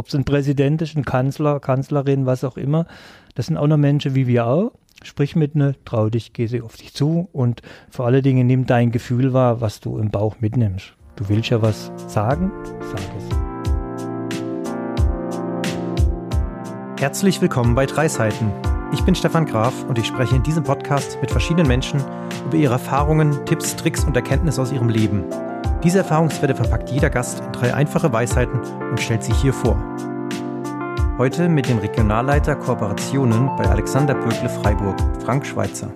ob es ein Präsident ist, ein Kanzler, Kanzlerin, was auch immer. Das sind auch noch Menschen wie wir auch. Sprich mit ne, trau dich, geh sie auf dich zu und vor allen Dingen nimm dein Gefühl wahr, was du im Bauch mitnimmst. Du willst ja was sagen, sag es. Herzlich willkommen bei Drei Seiten. Ich bin Stefan Graf und ich spreche in diesem Podcast mit verschiedenen Menschen über ihre Erfahrungen, Tipps, Tricks und Erkenntnisse aus ihrem Leben. Diese Erfahrungswerte verpackt jeder Gast in drei einfache Weisheiten und stellt sie hier vor. Heute mit dem Regionalleiter Kooperationen bei Alexander Böckle Freiburg, Frank Schweitzer.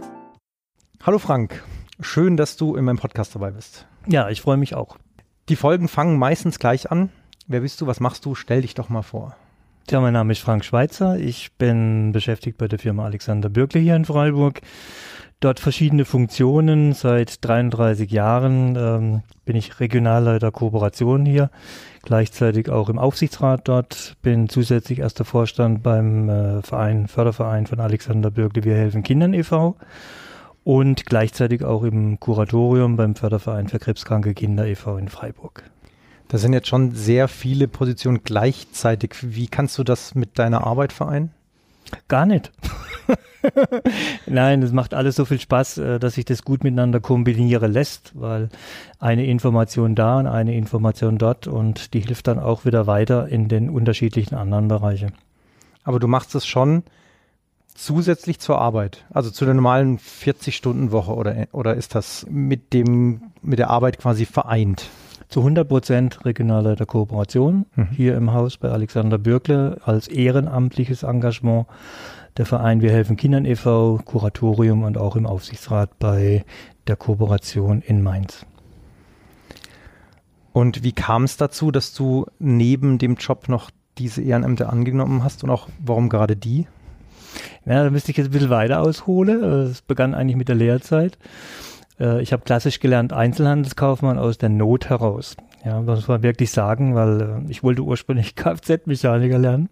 Hallo Frank, schön, dass du in meinem Podcast dabei bist. Ja, ich freue mich auch. Die Folgen fangen meistens gleich an. Wer bist du, was machst du? Stell dich doch mal vor. Ja, mein Name ist Frank Schweitzer. Ich bin beschäftigt bei der Firma Alexander Bürgle hier in Freiburg dort verschiedene Funktionen. Seit 33 Jahren ähm, bin ich Regionalleiter Kooperation hier, gleichzeitig auch im Aufsichtsrat dort, bin zusätzlich erster Vorstand beim äh, Verein, Förderverein von Alexander Bürgle Wir helfen Kindern e.V. und gleichzeitig auch im Kuratorium beim Förderverein für krebskranke Kinder e.V. in Freiburg. Das sind jetzt schon sehr viele Positionen gleichzeitig. Wie kannst du das mit deiner Arbeit vereinen? Gar nicht. Nein, es macht alles so viel Spaß, äh, dass sich das gut miteinander kombinieren lässt, weil eine Information da und eine Information dort und die hilft dann auch wieder weiter in den unterschiedlichen anderen Bereichen. Aber du machst es schon zusätzlich zur Arbeit, also zu der normalen 40-Stunden-Woche oder, oder ist das mit dem, mit der Arbeit quasi vereint? Zu 100 Prozent Regionalleiter Kooperation mhm. hier im Haus bei Alexander Bürkle als ehrenamtliches Engagement der Verein Wir helfen Kindern e.V., Kuratorium und auch im Aufsichtsrat bei der Kooperation in Mainz. Und wie kam es dazu, dass du neben dem Job noch diese Ehrenämter angenommen hast und auch warum gerade die? Ja, da müsste ich jetzt ein bisschen weiter ausholen. Es begann eigentlich mit der Lehrzeit. Äh, ich habe klassisch gelernt Einzelhandelskaufmann aus der Not heraus. Ja, muss man wirklich sagen, weil äh, ich wollte ursprünglich Kfz-Mechaniker lernen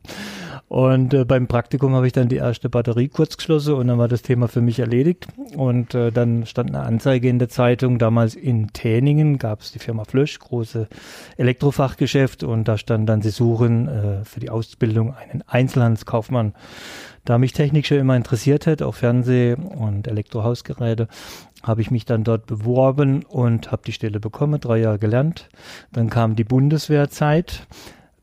und äh, beim Praktikum habe ich dann die erste Batterie kurz geschlossen und dann war das Thema für mich erledigt. Und äh, dann stand eine Anzeige in der Zeitung, damals in Täningen gab es die Firma Flösch, große Elektrofachgeschäft und da stand dann, sie suchen äh, für die Ausbildung einen Einzelhandelskaufmann. Da mich Technik schon immer interessiert hat, auch Fernseh- und Elektrohausgeräte, habe ich mich dann dort beworben und habe die Stelle bekommen, drei Jahre gelernt. Dann kam die Bundeswehrzeit.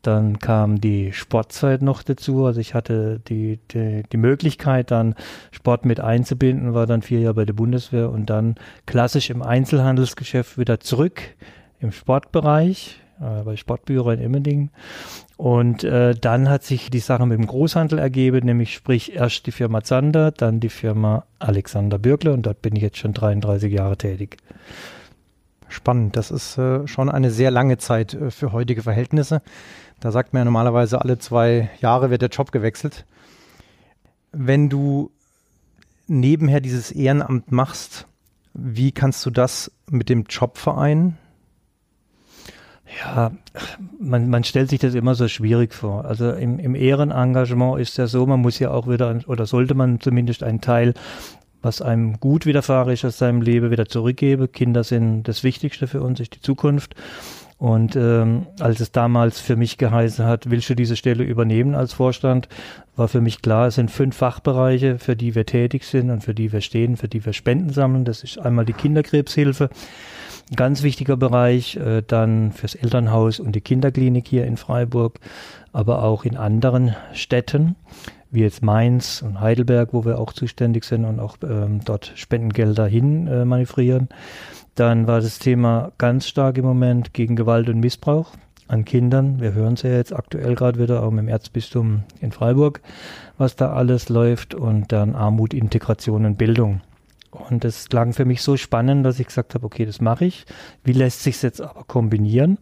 Dann kam die Sportzeit noch dazu. Also ich hatte die, die, die Möglichkeit, dann Sport mit einzubinden, war dann vier Jahre bei der Bundeswehr und dann klassisch im Einzelhandelsgeschäft wieder zurück im Sportbereich, äh, bei Sportbüro in Immendingen. Und äh, dann hat sich die Sache mit dem Großhandel ergeben, nämlich sprich erst die Firma Zander, dann die Firma Alexander Bürgle und dort bin ich jetzt schon 33 Jahre tätig. Spannend, das ist äh, schon eine sehr lange Zeit äh, für heutige Verhältnisse. Da sagt man ja normalerweise, alle zwei Jahre wird der Job gewechselt. Wenn du nebenher dieses Ehrenamt machst, wie kannst du das mit dem Job vereinen? Ja, man, man stellt sich das immer so schwierig vor. Also im, im Ehrenengagement ist ja so, man muss ja auch wieder, oder sollte man zumindest einen Teil was einem gut widerfahren ist aus seinem Leben, wieder zurückgebe. Kinder sind das Wichtigste für uns, ist die Zukunft. Und ähm, als es damals für mich geheißen hat, willst du diese Stelle übernehmen als Vorstand, war für mich klar, es sind fünf Fachbereiche, für die wir tätig sind und für die wir stehen, für die wir Spenden sammeln. Das ist einmal die Kinderkrebshilfe, ein ganz wichtiger Bereich, äh, dann fürs Elternhaus und die Kinderklinik hier in Freiburg, aber auch in anderen Städten wie jetzt Mainz und Heidelberg, wo wir auch zuständig sind und auch ähm, dort Spendengelder hin äh, manövrieren. Dann war das Thema ganz stark im Moment gegen Gewalt und Missbrauch an Kindern. Wir hören es ja jetzt aktuell gerade wieder, auch im Erzbistum in Freiburg, was da alles läuft. Und dann Armut, Integration und Bildung. Und das klang für mich so spannend, dass ich gesagt habe, okay, das mache ich. Wie lässt sich jetzt aber kombinieren?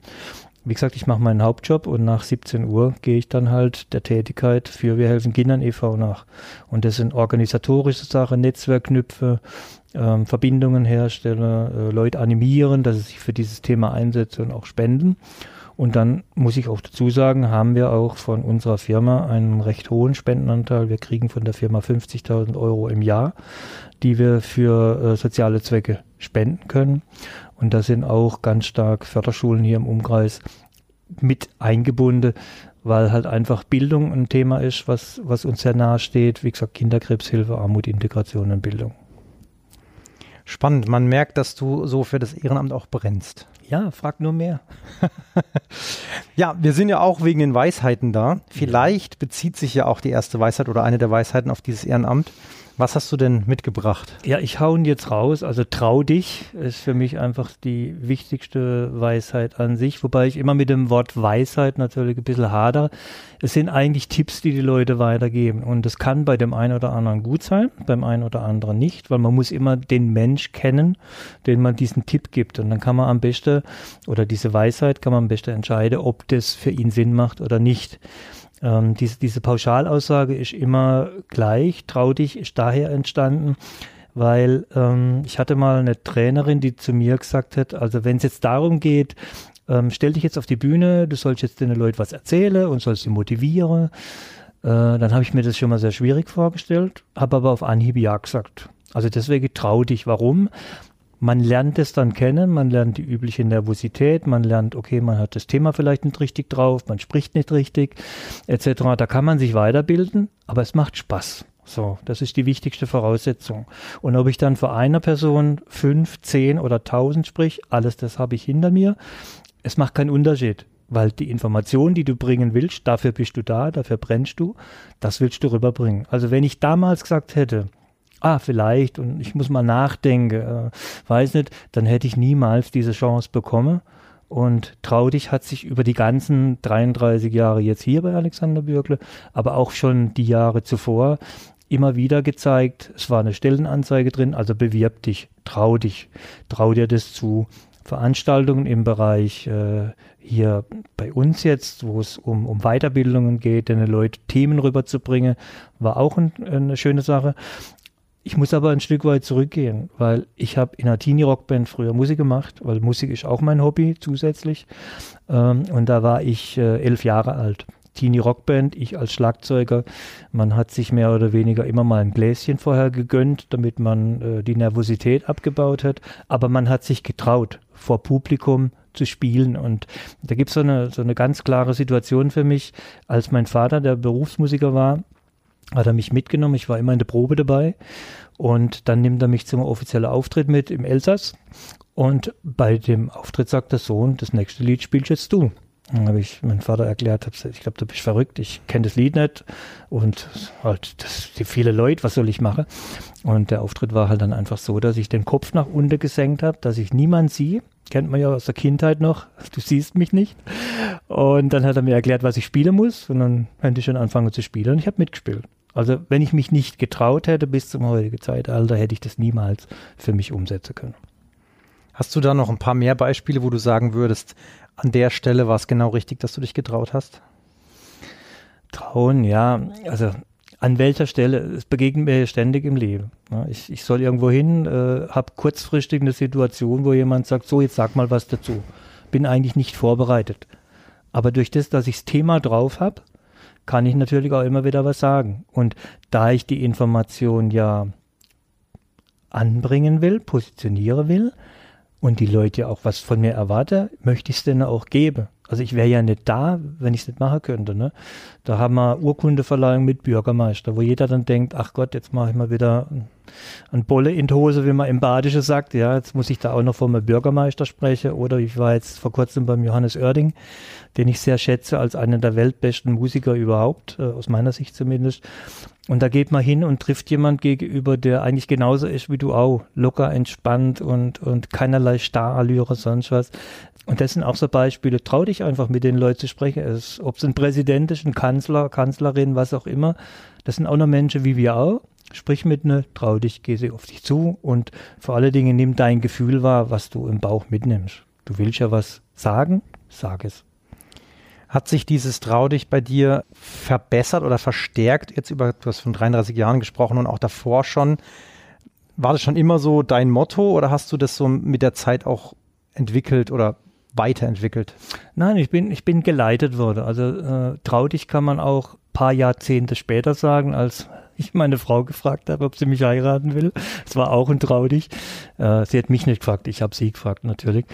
wie gesagt, ich mache meinen Hauptjob und nach 17 Uhr gehe ich dann halt der Tätigkeit für Wir helfen Kindern e.V. nach. Und das sind organisatorische Sachen, Netzwerkknüpfe, ähm, Verbindungen herstellen, äh, Leute animieren, dass sie sich für dieses Thema einsetzen und auch spenden. Und dann muss ich auch dazu sagen, haben wir auch von unserer Firma einen recht hohen Spendenanteil. Wir kriegen von der Firma 50.000 Euro im Jahr, die wir für äh, soziale Zwecke spenden können. Und da sind auch ganz stark Förderschulen hier im Umkreis mit eingebunden, weil halt einfach Bildung ein Thema ist, was, was uns sehr nahe steht. Wie gesagt, Kinderkrebshilfe, Armut, Integration und Bildung. Spannend. Man merkt, dass du so für das Ehrenamt auch brennst. Ja, frag nur mehr. ja, wir sind ja auch wegen den Weisheiten da. Vielleicht bezieht sich ja auch die erste Weisheit oder eine der Weisheiten auf dieses Ehrenamt. Was hast du denn mitgebracht? Ja, ich hau ihn jetzt raus. Also trau dich ist für mich einfach die wichtigste Weisheit an sich, wobei ich immer mit dem Wort Weisheit natürlich ein bisschen hader. Es sind eigentlich Tipps, die die Leute weitergeben und das kann bei dem einen oder anderen gut sein, beim einen oder anderen nicht, weil man muss immer den Mensch kennen, den man diesen Tipp gibt und dann kann man am besten oder diese Weisheit kann man am besten entscheiden, ob das für ihn Sinn macht oder nicht. Ähm, diese, diese Pauschalaussage ist immer gleich. Trau dich ist daher entstanden, weil ähm, ich hatte mal eine Trainerin, die zu mir gesagt hat, also wenn es jetzt darum geht, ähm, stell dich jetzt auf die Bühne, du sollst jetzt den Leuten was erzählen und sollst sie motivieren, äh, dann habe ich mir das schon mal sehr schwierig vorgestellt, habe aber auf Anhieb ja gesagt. Also deswegen trau dich. Warum? Man lernt es dann kennen, man lernt die übliche Nervosität, man lernt, okay, man hat das Thema vielleicht nicht richtig drauf, man spricht nicht richtig, etc. Da kann man sich weiterbilden, aber es macht Spaß. So, das ist die wichtigste Voraussetzung. Und ob ich dann für eine Person fünf, zehn oder tausend sprich, alles das habe ich hinter mir. Es macht keinen Unterschied, weil die Information, die du bringen willst, dafür bist du da, dafür brennst du, das willst du rüberbringen. Also wenn ich damals gesagt hätte, ah, vielleicht und ich muss mal nachdenken, äh, weiß nicht, dann hätte ich niemals diese Chance bekommen. Und Traudig hat sich über die ganzen 33 Jahre jetzt hier bei Alexander Bürgle, aber auch schon die Jahre zuvor immer wieder gezeigt, es war eine Stellenanzeige drin, also bewirb dich, trau dich, trau dir das zu. Veranstaltungen im Bereich äh, hier bei uns jetzt, wo es um, um Weiterbildungen geht, den Leuten Themen rüberzubringen, war auch ein, eine schöne Sache. Ich muss aber ein Stück weit zurückgehen, weil ich habe in einer Teenie-Rockband früher Musik gemacht, weil Musik ist auch mein Hobby zusätzlich. Ähm, und da war ich äh, elf Jahre alt. Teenie-Rockband, ich als Schlagzeuger. Man hat sich mehr oder weniger immer mal ein Gläschen vorher gegönnt, damit man äh, die Nervosität abgebaut hat. Aber man hat sich getraut, vor Publikum zu spielen. Und da gibt so es so eine ganz klare Situation für mich, als mein Vater, der Berufsmusiker war, hat er mich mitgenommen. Ich war immer in der Probe dabei. Und dann nimmt er mich zum offiziellen Auftritt mit im Elsass. Und bei dem Auftritt sagt der Sohn, das nächste Lied spielst jetzt du. Dann habe ich meinem Vater erklärt, hab ich glaube, du bist verrückt, ich kenne das Lied nicht und halt das, die viele Leute, was soll ich machen? Und der Auftritt war halt dann einfach so, dass ich den Kopf nach unten gesenkt habe, dass ich niemand sehe. Kennt man ja aus der Kindheit noch, du siehst mich nicht. Und dann hat er mir erklärt, was ich spielen muss und dann könnte ich schon anfangen zu spielen und ich habe mitgespielt. Also wenn ich mich nicht getraut hätte bis zum heutigen Zeitalter, hätte ich das niemals für mich umsetzen können. Hast du da noch ein paar mehr Beispiele, wo du sagen würdest, an der Stelle war es genau richtig, dass du dich getraut hast? Trauen, ja. Also an welcher Stelle? Es begegnet mir ständig im Leben. Ich, ich soll irgendwo hin, äh, habe kurzfristig eine Situation, wo jemand sagt, so, jetzt sag mal was dazu. Bin eigentlich nicht vorbereitet. Aber durch das, dass ich das Thema drauf habe, kann ich natürlich auch immer wieder was sagen. Und da ich die Information ja anbringen will, positionieren will und die Leute auch was von mir erwarten, möchte ich es denen auch geben. Also ich wäre ja nicht da, wenn ich es nicht machen könnte. Ne? Da haben wir Urkundeverleihung mit Bürgermeister, wo jeder dann denkt, ach Gott, jetzt mache ich mal wieder ein Bolle in die Hose, wie man im Badische sagt. Ja, jetzt muss ich da auch noch vor meinem Bürgermeister sprechen. Oder ich war jetzt vor kurzem beim Johannes Oerding, den ich sehr schätze als einen der weltbesten Musiker überhaupt, äh, aus meiner Sicht zumindest. Und da geht man hin und trifft jemand gegenüber, der eigentlich genauso ist wie du auch. Locker, entspannt und, und keinerlei Starallüre, sonst was. Und das sind auch so Beispiele. Trau dich einfach mit den Leuten zu sprechen. Ob es ein Präsident ist, ein Kanzler, Kanzlerin, was auch immer. Das sind auch noch Menschen wie wir auch. Sprich mit ne, trau dich, geh sie auf dich zu und vor allen Dingen nimm dein Gefühl wahr, was du im Bauch mitnimmst. Du willst ja was sagen, sag es. Hat sich dieses Trau dich bei dir verbessert oder verstärkt? Jetzt über, du hast von 33 Jahren gesprochen und auch davor schon. War das schon immer so dein Motto oder hast du das so mit der Zeit auch entwickelt oder weiterentwickelt? Nein, ich bin, ich bin geleitet worden. Also äh, dich kann man auch paar Jahrzehnte später sagen, als ich meine Frau gefragt habe, ob sie mich heiraten will. Es war auch ein Traudig. Äh, sie hat mich nicht gefragt, ich habe sie gefragt natürlich.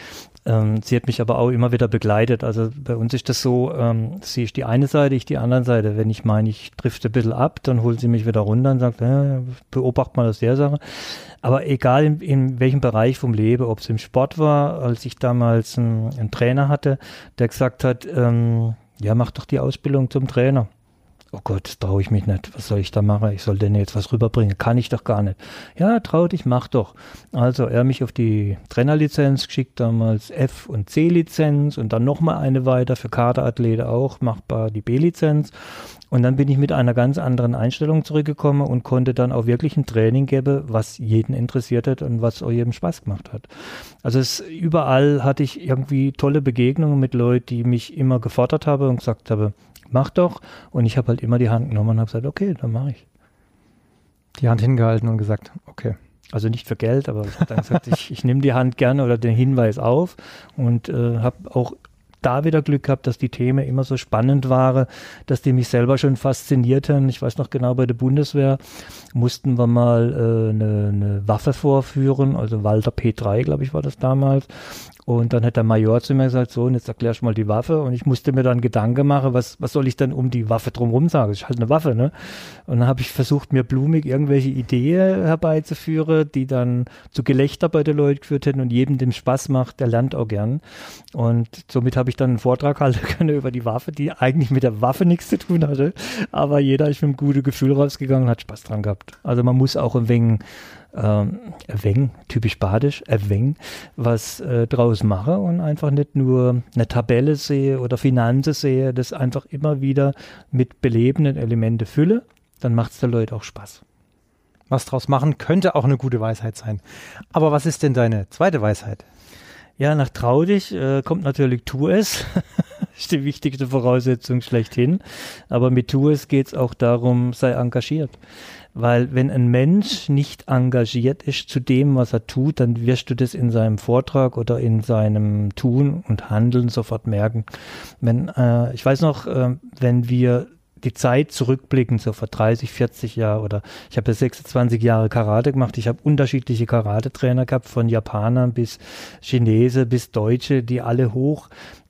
Ähm, sie hat mich aber auch immer wieder begleitet. Also bei uns ist das so, ähm, sie ist die eine Seite, ich die andere Seite. Wenn ich meine, ich drifte ein bisschen ab, dann holt sie mich wieder runter und sagt, äh, beobacht mal aus der Sache. Aber egal in, in welchem Bereich vom Leben, ob es im Sport war, als ich damals einen, einen Trainer hatte, der gesagt hat, ähm, ja, mach doch die Ausbildung zum Trainer oh Gott, traue ich mich nicht. Was soll ich da machen? Ich soll denn jetzt was rüberbringen? Kann ich doch gar nicht. Ja, trau dich, mach doch. Also er mich auf die Trainerlizenz geschickt, damals F- und C-Lizenz und dann nochmal eine weiter für Kaderathlete auch, machbar die B-Lizenz. Und dann bin ich mit einer ganz anderen Einstellung zurückgekommen und konnte dann auch wirklich ein Training geben, was jeden interessiert hat und was auch jedem Spaß gemacht hat. Also es, überall hatte ich irgendwie tolle Begegnungen mit Leuten, die mich immer gefordert haben und gesagt haben, mach doch. Und ich habe halt immer die Hand genommen und habe gesagt, okay, dann mache ich. Die Hand hingehalten und gesagt, okay. Also nicht für Geld, aber ich habe dann gesagt, ich, ich nehme die Hand gerne oder den Hinweis auf und äh, habe auch da wieder Glück gehabt, dass die Themen immer so spannend waren, dass die mich selber schon faszinierten. Ich weiß noch genau, bei der Bundeswehr mussten wir mal äh, eine, eine Waffe vorführen, also Walter P3, glaube ich, war das damals. Und dann hat der Major zu mir gesagt, so, und jetzt erklärst du mal die Waffe. Und ich musste mir dann Gedanken machen, was, was soll ich dann um die Waffe drumherum sagen? Das ist halt eine Waffe, ne? Und dann habe ich versucht, mir blumig irgendwelche Ideen herbeizuführen, die dann zu Gelächter bei den Leuten geführt hätten und jedem dem Spaß macht, der lernt auch gern. Und somit habe ich dann einen Vortrag halten können über die Waffe, die eigentlich mit der Waffe nichts zu tun hatte. Aber jeder ist mit einem guten Gefühl rausgegangen und hat Spaß dran gehabt. Also man muss auch ein wenig ähm, Weng, typisch badisch, Weng, was äh, draus mache und einfach nicht nur eine Tabelle sehe oder Finanzen sehe, das einfach immer wieder mit belebenden Elementen fülle, dann macht es der Leute auch Spaß. Was draus machen könnte auch eine gute Weisheit sein. Aber was ist denn deine zweite Weisheit? Ja, nach trau dich äh, kommt natürlich tu es. ist die wichtigste Voraussetzung schlechthin. Aber mit tu es geht es auch darum, sei engagiert. Weil wenn ein Mensch nicht engagiert ist zu dem, was er tut, dann wirst du das in seinem Vortrag oder in seinem Tun und Handeln sofort merken. Wenn, äh, ich weiß noch, äh, wenn wir die Zeit zurückblicken, so vor 30, 40 Jahren oder ich habe ja 26 Jahre Karate gemacht. Ich habe unterschiedliche Karate-Trainer gehabt, von Japanern bis Chinese bis Deutsche, die alle hoch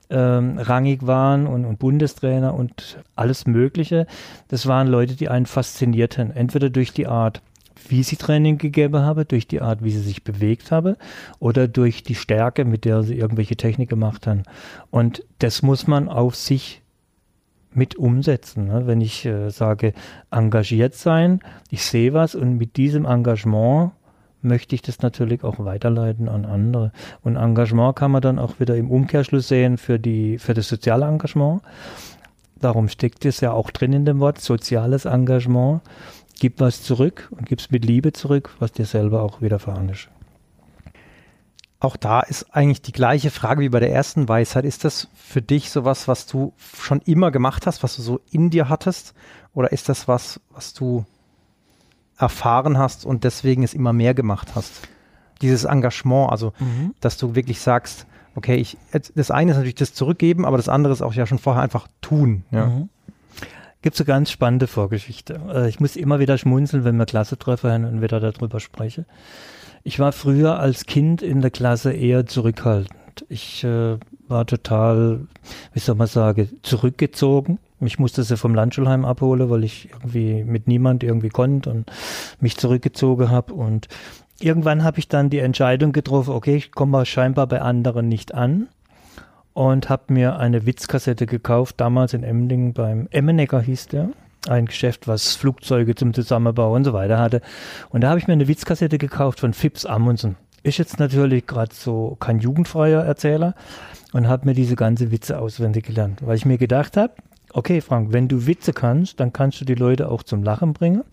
ähm, rangig waren und, und Bundestrainer und alles Mögliche. Das waren Leute, die einen faszinierten. Entweder durch die Art, wie sie Training gegeben habe, durch die Art, wie sie sich bewegt habe oder durch die Stärke, mit der sie irgendwelche Technik gemacht haben. Und das muss man auf sich mit umsetzen. Ne? Wenn ich äh, sage, engagiert sein, ich sehe was und mit diesem Engagement möchte ich das natürlich auch weiterleiten an andere. Und Engagement kann man dann auch wieder im Umkehrschluss sehen für, die, für das soziale Engagement. Darum steckt es ja auch drin in dem Wort, soziales Engagement. Gib was zurück und gib es mit Liebe zurück, was dir selber auch widerfahren ist. Auch da ist eigentlich die gleiche Frage wie bei der ersten Weisheit. Ist das für dich sowas, was du schon immer gemacht hast, was du so in dir hattest? Oder ist das was, was du erfahren hast und deswegen es immer mehr gemacht hast. Dieses Engagement, also mhm. dass du wirklich sagst, okay, ich, das eine ist natürlich das Zurückgeben, aber das andere ist auch ja schon vorher einfach tun. Ja. Mhm. Gibt es eine ganz spannende Vorgeschichte. Äh, ich muss immer wieder schmunzeln, wenn wir Klassetreffer haben und wieder darüber spreche. Ich war früher als Kind in der Klasse eher zurückhaltend. Ich äh, war total, wie soll man sagen, zurückgezogen ich musste sie vom Landschulheim abholen, weil ich irgendwie mit niemand irgendwie konnte und mich zurückgezogen habe. Und irgendwann habe ich dann die Entscheidung getroffen, okay, ich komme scheinbar bei anderen nicht an und habe mir eine Witzkassette gekauft, damals in Emding beim Emmenecker hieß der. Ein Geschäft, was Flugzeuge zum Zusammenbau und so weiter hatte. Und da habe ich mir eine Witzkassette gekauft von Phipps Amundsen. Ist jetzt natürlich gerade so kein jugendfreier Erzähler und habe mir diese ganze Witze auswendig gelernt, weil ich mir gedacht habe, okay Frank, wenn du Witze kannst, dann kannst du die Leute auch zum Lachen bringen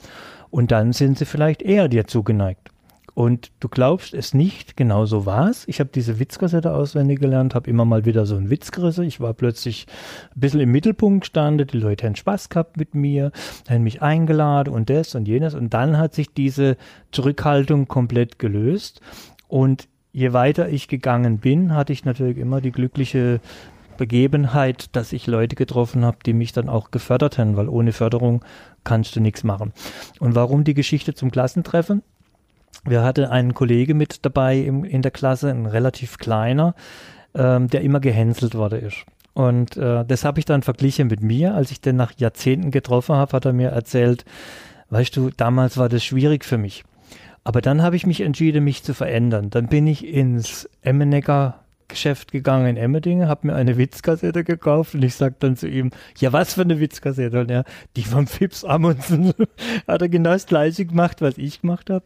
und dann sind sie vielleicht eher dir zugeneigt. Und du glaubst es nicht, genau so war es. Ich habe diese Witzkassette auswendig gelernt, habe immer mal wieder so einen Witz gerissen. Ich war plötzlich ein bisschen im Mittelpunkt gestanden, die Leute haben Spaß gehabt mit mir, haben mich eingeladen und das und jenes. Und dann hat sich diese Zurückhaltung komplett gelöst. Und je weiter ich gegangen bin, hatte ich natürlich immer die glückliche Begebenheit, dass ich Leute getroffen habe, die mich dann auch gefördert haben, weil ohne Förderung kannst du nichts machen. Und warum die Geschichte zum Klassentreffen? Wir hatten einen Kollege mit dabei im, in der Klasse, ein relativ kleiner, ähm, der immer gehänselt worden ist. Und äh, das habe ich dann verglichen mit mir. Als ich den nach Jahrzehnten getroffen habe, hat er mir erzählt, weißt du, damals war das schwierig für mich. Aber dann habe ich mich entschieden, mich zu verändern. Dann bin ich ins Emmenegger Geschäft gegangen in Emmerdingen, habe mir eine Witzkassette gekauft und ich sage dann zu ihm, ja was für eine Witzkassette? Und er, die von Fips Amundsen hat er genau das gleiche gemacht, was ich gemacht habe.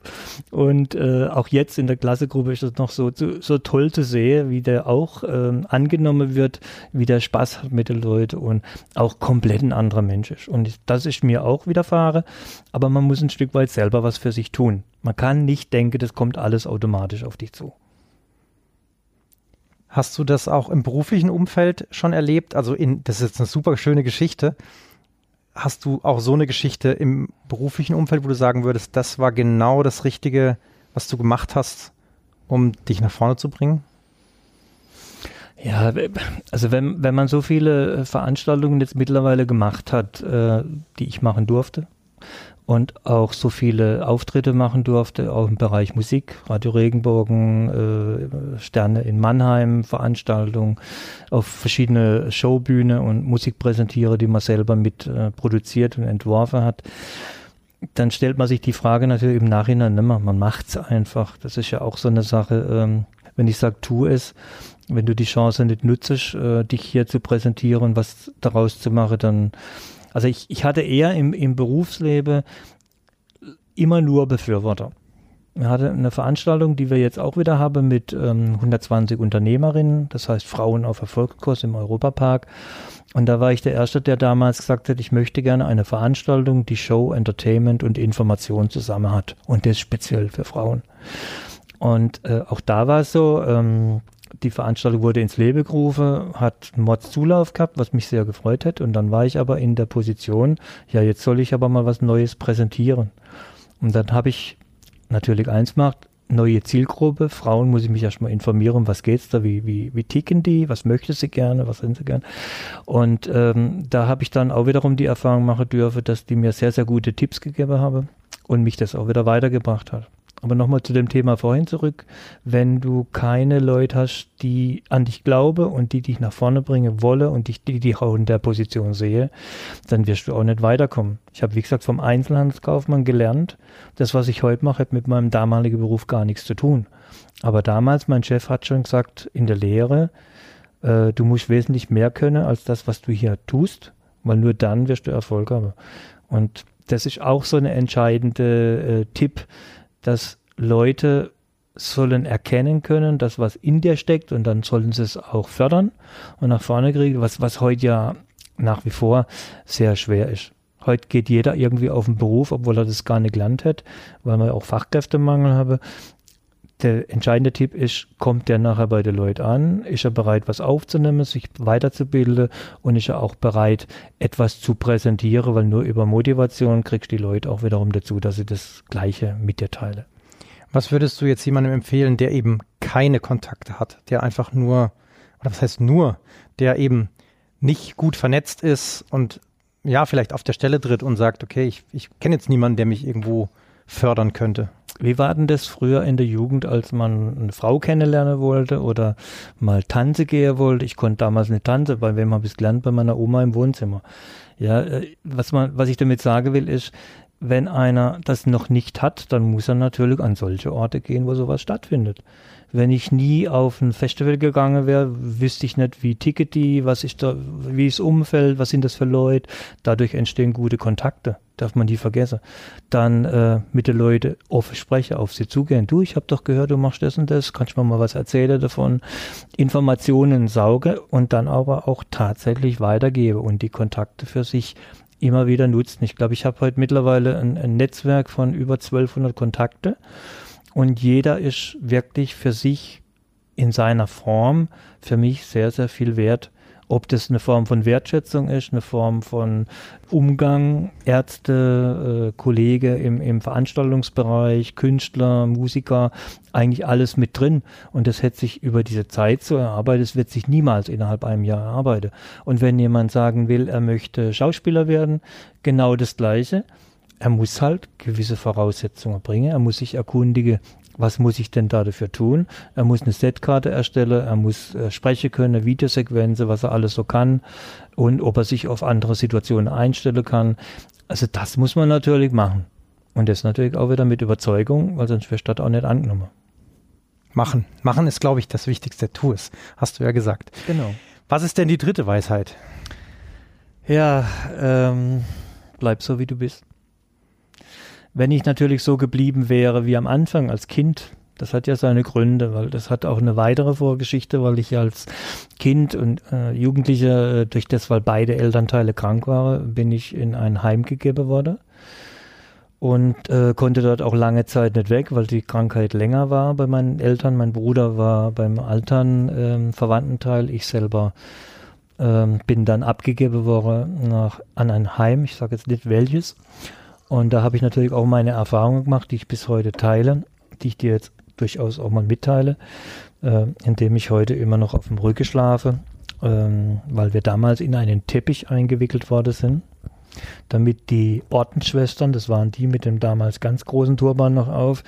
Und äh, auch jetzt in der Klassegruppe ist es noch so, so, so toll zu sehen, wie der auch ähm, angenommen wird, wie der Spaß hat mit den Leuten und auch komplett ein anderer Mensch ist. Und das ist mir auch widerfahren, aber man muss ein Stück weit selber was für sich tun. Man kann nicht denken, das kommt alles automatisch auf dich zu. Hast du das auch im beruflichen Umfeld schon erlebt? Also in, das ist jetzt eine super schöne Geschichte. Hast du auch so eine Geschichte im beruflichen Umfeld, wo du sagen würdest, das war genau das Richtige, was du gemacht hast, um dich nach vorne zu bringen? Ja, also wenn, wenn man so viele Veranstaltungen jetzt mittlerweile gemacht hat, äh, die ich machen durfte, und auch so viele Auftritte machen durfte, auch im Bereich Musik, Radio Regenbogen, äh, Sterne in Mannheim, Veranstaltungen, auf verschiedene Showbühne und Musik präsentiere, die man selber mit äh, produziert und entworfen hat. Dann stellt man sich die Frage natürlich im Nachhinein nimmer, man macht's einfach. Das ist ja auch so eine Sache, ähm, wenn ich sage, tu es, wenn du die Chance nicht nutzt, äh, dich hier zu präsentieren, was daraus zu machen, dann also ich, ich hatte eher im, im Berufsleben immer nur Befürworter. Wir hatten eine Veranstaltung, die wir jetzt auch wieder haben mit ähm, 120 Unternehmerinnen, das heißt Frauen auf Erfolgskurs im Europapark. Und da war ich der Erste, der damals gesagt hat, ich möchte gerne eine Veranstaltung, die Show, Entertainment und Information zusammen hat. Und das speziell für Frauen. Und äh, auch da war es so, ähm, die Veranstaltung wurde ins Leben gerufen, hat Mods Zulauf gehabt, was mich sehr gefreut hat. Und dann war ich aber in der Position, ja, jetzt soll ich aber mal was Neues präsentieren. Und dann habe ich natürlich eins gemacht, neue Zielgruppe. Frauen muss ich mich erstmal informieren, was geht's da, wie, wie, wie ticken die, was möchte sie gerne, was sind sie gerne. Und ähm, da habe ich dann auch wiederum die Erfahrung machen dürfen, dass die mir sehr, sehr gute Tipps gegeben haben und mich das auch wieder weitergebracht hat. Aber nochmal zu dem Thema vorhin zurück. Wenn du keine Leute hast, die an dich glauben und die dich nach vorne bringen wollen und dich, die dich auch in der Position sehe, dann wirst du auch nicht weiterkommen. Ich habe, wie gesagt, vom Einzelhandelskaufmann gelernt. Das, was ich heute mache, hat mit meinem damaligen Beruf gar nichts zu tun. Aber damals, mein Chef hat schon gesagt, in der Lehre, äh, du musst wesentlich mehr können als das, was du hier tust, weil nur dann wirst du Erfolg haben. Und das ist auch so eine entscheidende äh, Tipp, dass Leute sollen erkennen können, dass was in dir steckt und dann sollen sie es auch fördern und nach vorne kriegen, was, was heute ja nach wie vor sehr schwer ist. Heute geht jeder irgendwie auf den Beruf, obwohl er das gar nicht gelernt hat, weil wir auch Fachkräftemangel haben der entscheidende Tipp ist, kommt der nachher bei den Leuten an? Ist er bereit, was aufzunehmen, sich weiterzubilden und ist er auch bereit, etwas zu präsentieren, weil nur über Motivation kriegst du die Leute auch wiederum dazu, dass sie das Gleiche mit dir teilen. Was würdest du jetzt jemandem empfehlen, der eben keine Kontakte hat, der einfach nur, oder was heißt nur, der eben nicht gut vernetzt ist und ja, vielleicht auf der Stelle tritt und sagt, okay, ich, ich kenne jetzt niemanden, der mich irgendwo fördern könnte? Wie war denn das früher in der Jugend, als man eine Frau kennenlernen wollte oder mal Tanze gehen wollte? Ich konnte damals eine Tanze, bei wem habe ich es gelernt? Bei meiner Oma im Wohnzimmer. Ja, äh, was man, was ich damit sagen will, ist, wenn einer das noch nicht hat, dann muss er natürlich an solche Orte gehen, wo sowas stattfindet. Wenn ich nie auf ein Festival gegangen wäre, wüsste ich nicht, wie ticket die, was ist da, wie ist Umfeld, was sind das für Leute. Dadurch entstehen gute Kontakte, darf man die vergessen. Dann äh, mit den Leuten offen sprechen, auf sie zugehen. Du, ich habe doch gehört, du machst das und das, kannst du mir mal was erzählen davon? Informationen sauge und dann aber auch tatsächlich weitergebe und die Kontakte für sich immer wieder nutzen. Ich glaube, ich habe heute mittlerweile ein, ein Netzwerk von über 1200 Kontakte und jeder ist wirklich für sich in seiner Form für mich sehr, sehr viel wert. Ob das eine Form von Wertschätzung ist, eine Form von Umgang, Ärzte, äh, Kollege im, im Veranstaltungsbereich, Künstler, Musiker, eigentlich alles mit drin. Und das hätte sich über diese Zeit so erarbeitet, es wird sich niemals innerhalb einem Jahr erarbeiten. Und wenn jemand sagen will, er möchte Schauspieler werden, genau das Gleiche er muss halt gewisse Voraussetzungen bringen. Er muss sich erkundigen, Was muss ich denn da dafür tun? Er muss eine Setkarte erstellen, er muss äh, sprechen können, Videosequenzen, was er alles so kann und ob er sich auf andere Situationen einstellen kann. Also das muss man natürlich machen. Und das natürlich auch wieder mit Überzeugung, weil sonst du das auch nicht angenommen. Machen. Machen ist, glaube ich, das Wichtigste. Tu es. Hast du ja gesagt. Genau. Was ist denn die dritte Weisheit? Ja, ähm, bleib so, wie du bist. Wenn ich natürlich so geblieben wäre wie am Anfang als Kind, das hat ja seine Gründe, weil das hat auch eine weitere Vorgeschichte, weil ich als Kind und äh, Jugendlicher, äh, durch das, weil beide Elternteile krank waren, bin ich in ein Heim gegeben worden und äh, konnte dort auch lange Zeit nicht weg, weil die Krankheit länger war bei meinen Eltern. Mein Bruder war beim Altern ähm, Verwandtenteil, ich selber ähm, bin dann abgegeben worden nach, an ein Heim, ich sage jetzt nicht welches. Und da habe ich natürlich auch meine Erfahrungen gemacht, die ich bis heute teile, die ich dir jetzt durchaus auch mal mitteile, äh, indem ich heute immer noch auf dem Rücken schlafe, ähm, weil wir damals in einen Teppich eingewickelt worden sind, damit die Ordensschwestern, das waren die mit dem damals ganz großen Turban noch auf,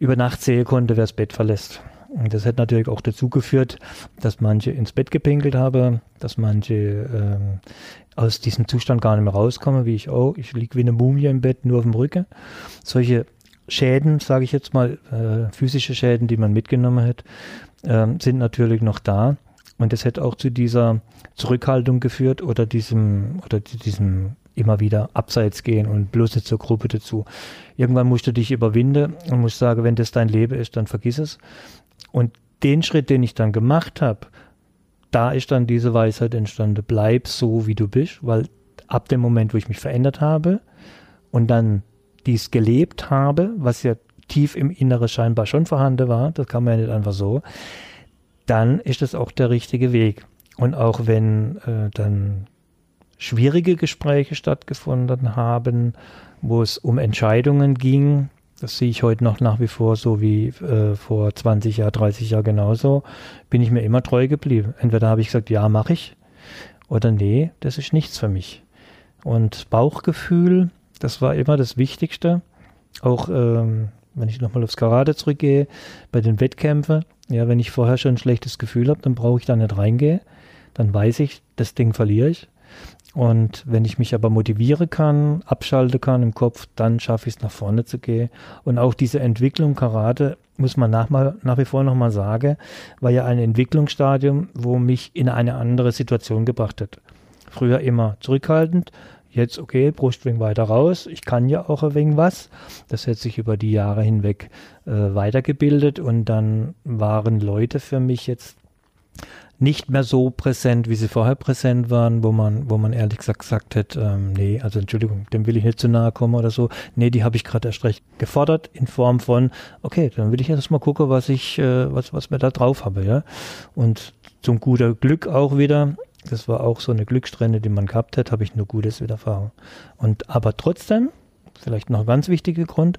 über Nacht sehen konnte, wer das Bett verlässt. Das hat natürlich auch dazu geführt, dass manche ins Bett gepinkelt haben, dass manche ähm, aus diesem Zustand gar nicht mehr rauskommen, wie ich auch. Ich liege wie eine Mumie im Bett, nur auf dem Rücken. Solche Schäden, sage ich jetzt mal, äh, physische Schäden, die man mitgenommen hat, äh, sind natürlich noch da. Und das hätte auch zu dieser Zurückhaltung geführt oder diesem, oder diesem immer wieder abseits gehen und bloß nicht zur Gruppe dazu. Irgendwann musst du dich überwinden und musst sagen, wenn das dein Leben ist, dann vergiss es. Und den Schritt, den ich dann gemacht habe, da ist dann diese Weisheit entstanden, bleib so, wie du bist, weil ab dem Moment, wo ich mich verändert habe und dann dies gelebt habe, was ja tief im Inneren scheinbar schon vorhanden war, das kann man ja nicht einfach so, dann ist es auch der richtige Weg. Und auch wenn äh, dann schwierige Gespräche stattgefunden haben, wo es um Entscheidungen ging, das sehe ich heute noch nach wie vor so wie äh, vor 20 Jahren, 30 Jahren genauso, bin ich mir immer treu geblieben. Entweder habe ich gesagt, ja, mache ich, oder nee, das ist nichts für mich. Und Bauchgefühl, das war immer das Wichtigste. Auch ähm, wenn ich nochmal aufs Karate zurückgehe, bei den Wettkämpfen, ja, wenn ich vorher schon ein schlechtes Gefühl habe, dann brauche ich da nicht reingehen. Dann weiß ich, das Ding verliere ich. Und wenn ich mich aber motivieren kann, abschalten kann im Kopf, dann schaffe ich es nach vorne zu gehen. Und auch diese Entwicklung Karate, muss man nach, mal, nach wie vor nochmal sagen, war ja ein Entwicklungsstadium, wo mich in eine andere Situation gebracht hat. Früher immer zurückhaltend, jetzt okay, Brustring weiter raus. Ich kann ja auch ein wenig was. Das hat sich über die Jahre hinweg äh, weitergebildet und dann waren Leute für mich jetzt nicht mehr so präsent, wie sie vorher präsent waren, wo man, wo man ehrlich gesagt gesagt hätte, ähm, nee, also Entschuldigung, dem will ich nicht zu nahe kommen oder so. Nee, die habe ich gerade erst recht gefordert in Form von, okay, dann will ich erst mal gucken, was ich, äh, was, was mir da drauf habe, ja. Und zum guter Glück auch wieder, das war auch so eine Glückssträhne, die man gehabt hat, habe ich nur Gutes widerfahren. Und aber trotzdem, vielleicht noch ein ganz wichtiger Grund,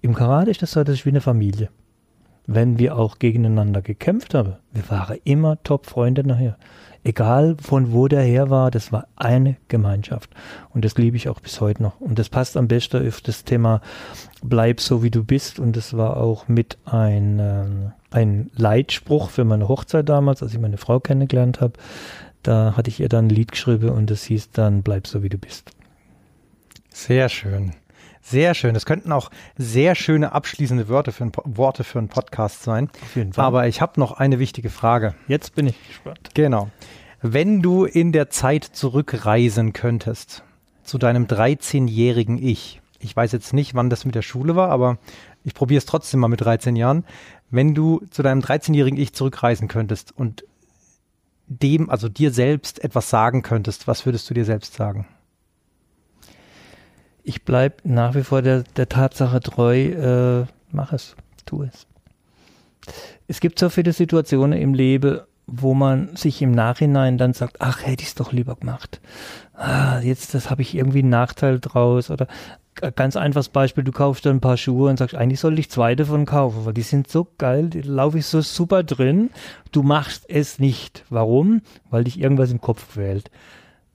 im Karate ist das so, das ist wie eine Familie wenn wir auch gegeneinander gekämpft haben. Wir waren immer Top-Freunde nachher. Egal von wo der her war, das war eine Gemeinschaft. Und das liebe ich auch bis heute noch. Und das passt am besten auf das Thema Bleib so wie du bist. Und das war auch mit ein, ähm, ein Leitspruch für meine Hochzeit damals, als ich meine Frau kennengelernt habe. Da hatte ich ihr dann ein Lied geschrieben und das hieß dann Bleib so wie du bist. Sehr schön. Sehr schön. Das könnten auch sehr schöne abschließende Wörter für ein, Worte für einen Podcast sein. Auf jeden Fall. Aber ich habe noch eine wichtige Frage. Jetzt bin ich gespannt. Genau. Wenn du in der Zeit zurückreisen könntest zu deinem 13-jährigen Ich, ich weiß jetzt nicht, wann das mit der Schule war, aber ich probiere es trotzdem mal mit 13 Jahren. Wenn du zu deinem 13-jährigen Ich zurückreisen könntest und dem, also dir selbst etwas sagen könntest, was würdest du dir selbst sagen? Ich bleibe nach wie vor der, der Tatsache treu, äh, mach es, tu es. Es gibt so viele Situationen im Leben, wo man sich im Nachhinein dann sagt, ach, hätte ich es doch lieber gemacht. Ah, jetzt, das habe ich irgendwie einen Nachteil draus. Oder ganz einfaches Beispiel, du kaufst dann ein paar Schuhe und sagst, eigentlich soll ich zwei davon kaufen, weil die sind so geil, die laufe ich so super drin. Du machst es nicht. Warum? Weil dich irgendwas im Kopf quält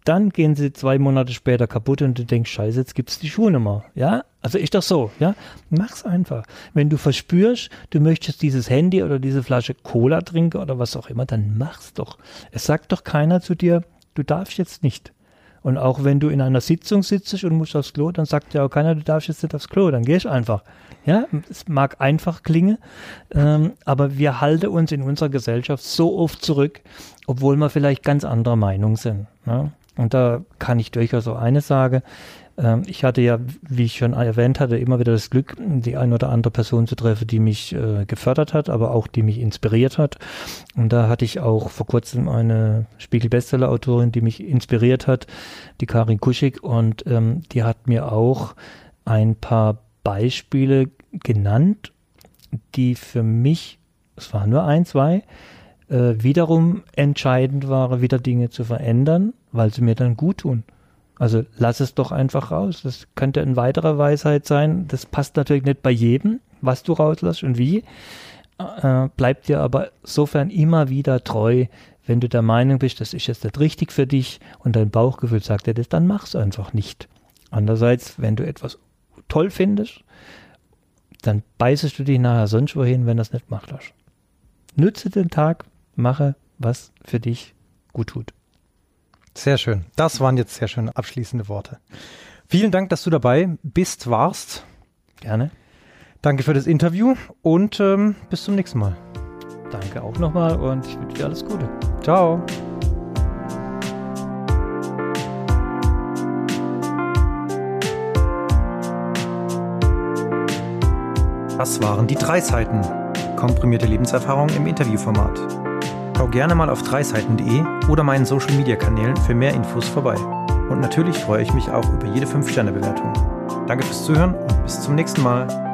dann gehen sie zwei Monate später kaputt und du denkst, scheiße, jetzt gibt es die Schuhe nicht mehr. Ja, also ist doch so, ja. Mach's einfach. Wenn du verspürst, du möchtest dieses Handy oder diese Flasche Cola trinken oder was auch immer, dann mach's doch. Es sagt doch keiner zu dir, du darfst jetzt nicht. Und auch wenn du in einer Sitzung sitzt und musst aufs Klo, dann sagt ja auch keiner, du darfst jetzt nicht aufs Klo, dann gehst einfach. Ja, es mag einfach klingen, ähm, aber wir halten uns in unserer Gesellschaft so oft zurück, obwohl wir vielleicht ganz anderer Meinung sind. Ne? Und da kann ich durchaus so eines sagen, ähm, ich hatte ja, wie ich schon erwähnt hatte, immer wieder das Glück, die eine oder andere Person zu treffen, die mich äh, gefördert hat, aber auch die mich inspiriert hat. Und da hatte ich auch vor kurzem eine Spiegel-Bestseller-Autorin, die mich inspiriert hat, die Karin Kuschig, und ähm, die hat mir auch ein paar Beispiele genannt, die für mich, es waren nur ein, zwei, äh, wiederum entscheidend waren, wieder Dinge zu verändern, weil sie mir dann gut tun. Also lass es doch einfach raus. Das könnte ein weiterer Weisheit sein. Das passt natürlich nicht bei jedem, was du rauslässt und wie. Äh, bleibt dir aber sofern immer wieder treu, wenn du der Meinung bist, das ist jetzt nicht richtig für dich und dein Bauchgefühl sagt dir das, dann mach's einfach nicht. Andererseits, wenn du etwas toll findest, dann beißest du dich nachher sonst wohin, wenn das nicht macht hast. Nütze den Tag, mache, was für dich gut tut. Sehr schön. Das waren jetzt sehr schöne abschließende Worte. Vielen Dank, dass du dabei bist, warst. Gerne. Danke für das Interview und ähm, bis zum nächsten Mal. Danke auch nochmal und ich wünsche dir alles Gute. Ciao. Das waren die drei Seiten. Komprimierte Lebenserfahrung im Interviewformat. Schau gerne mal auf dreiseiten.de oder meinen Social Media Kanälen für mehr Infos vorbei. Und natürlich freue ich mich auch über jede 5-Sterne-Bewertung. Danke fürs Zuhören und bis zum nächsten Mal.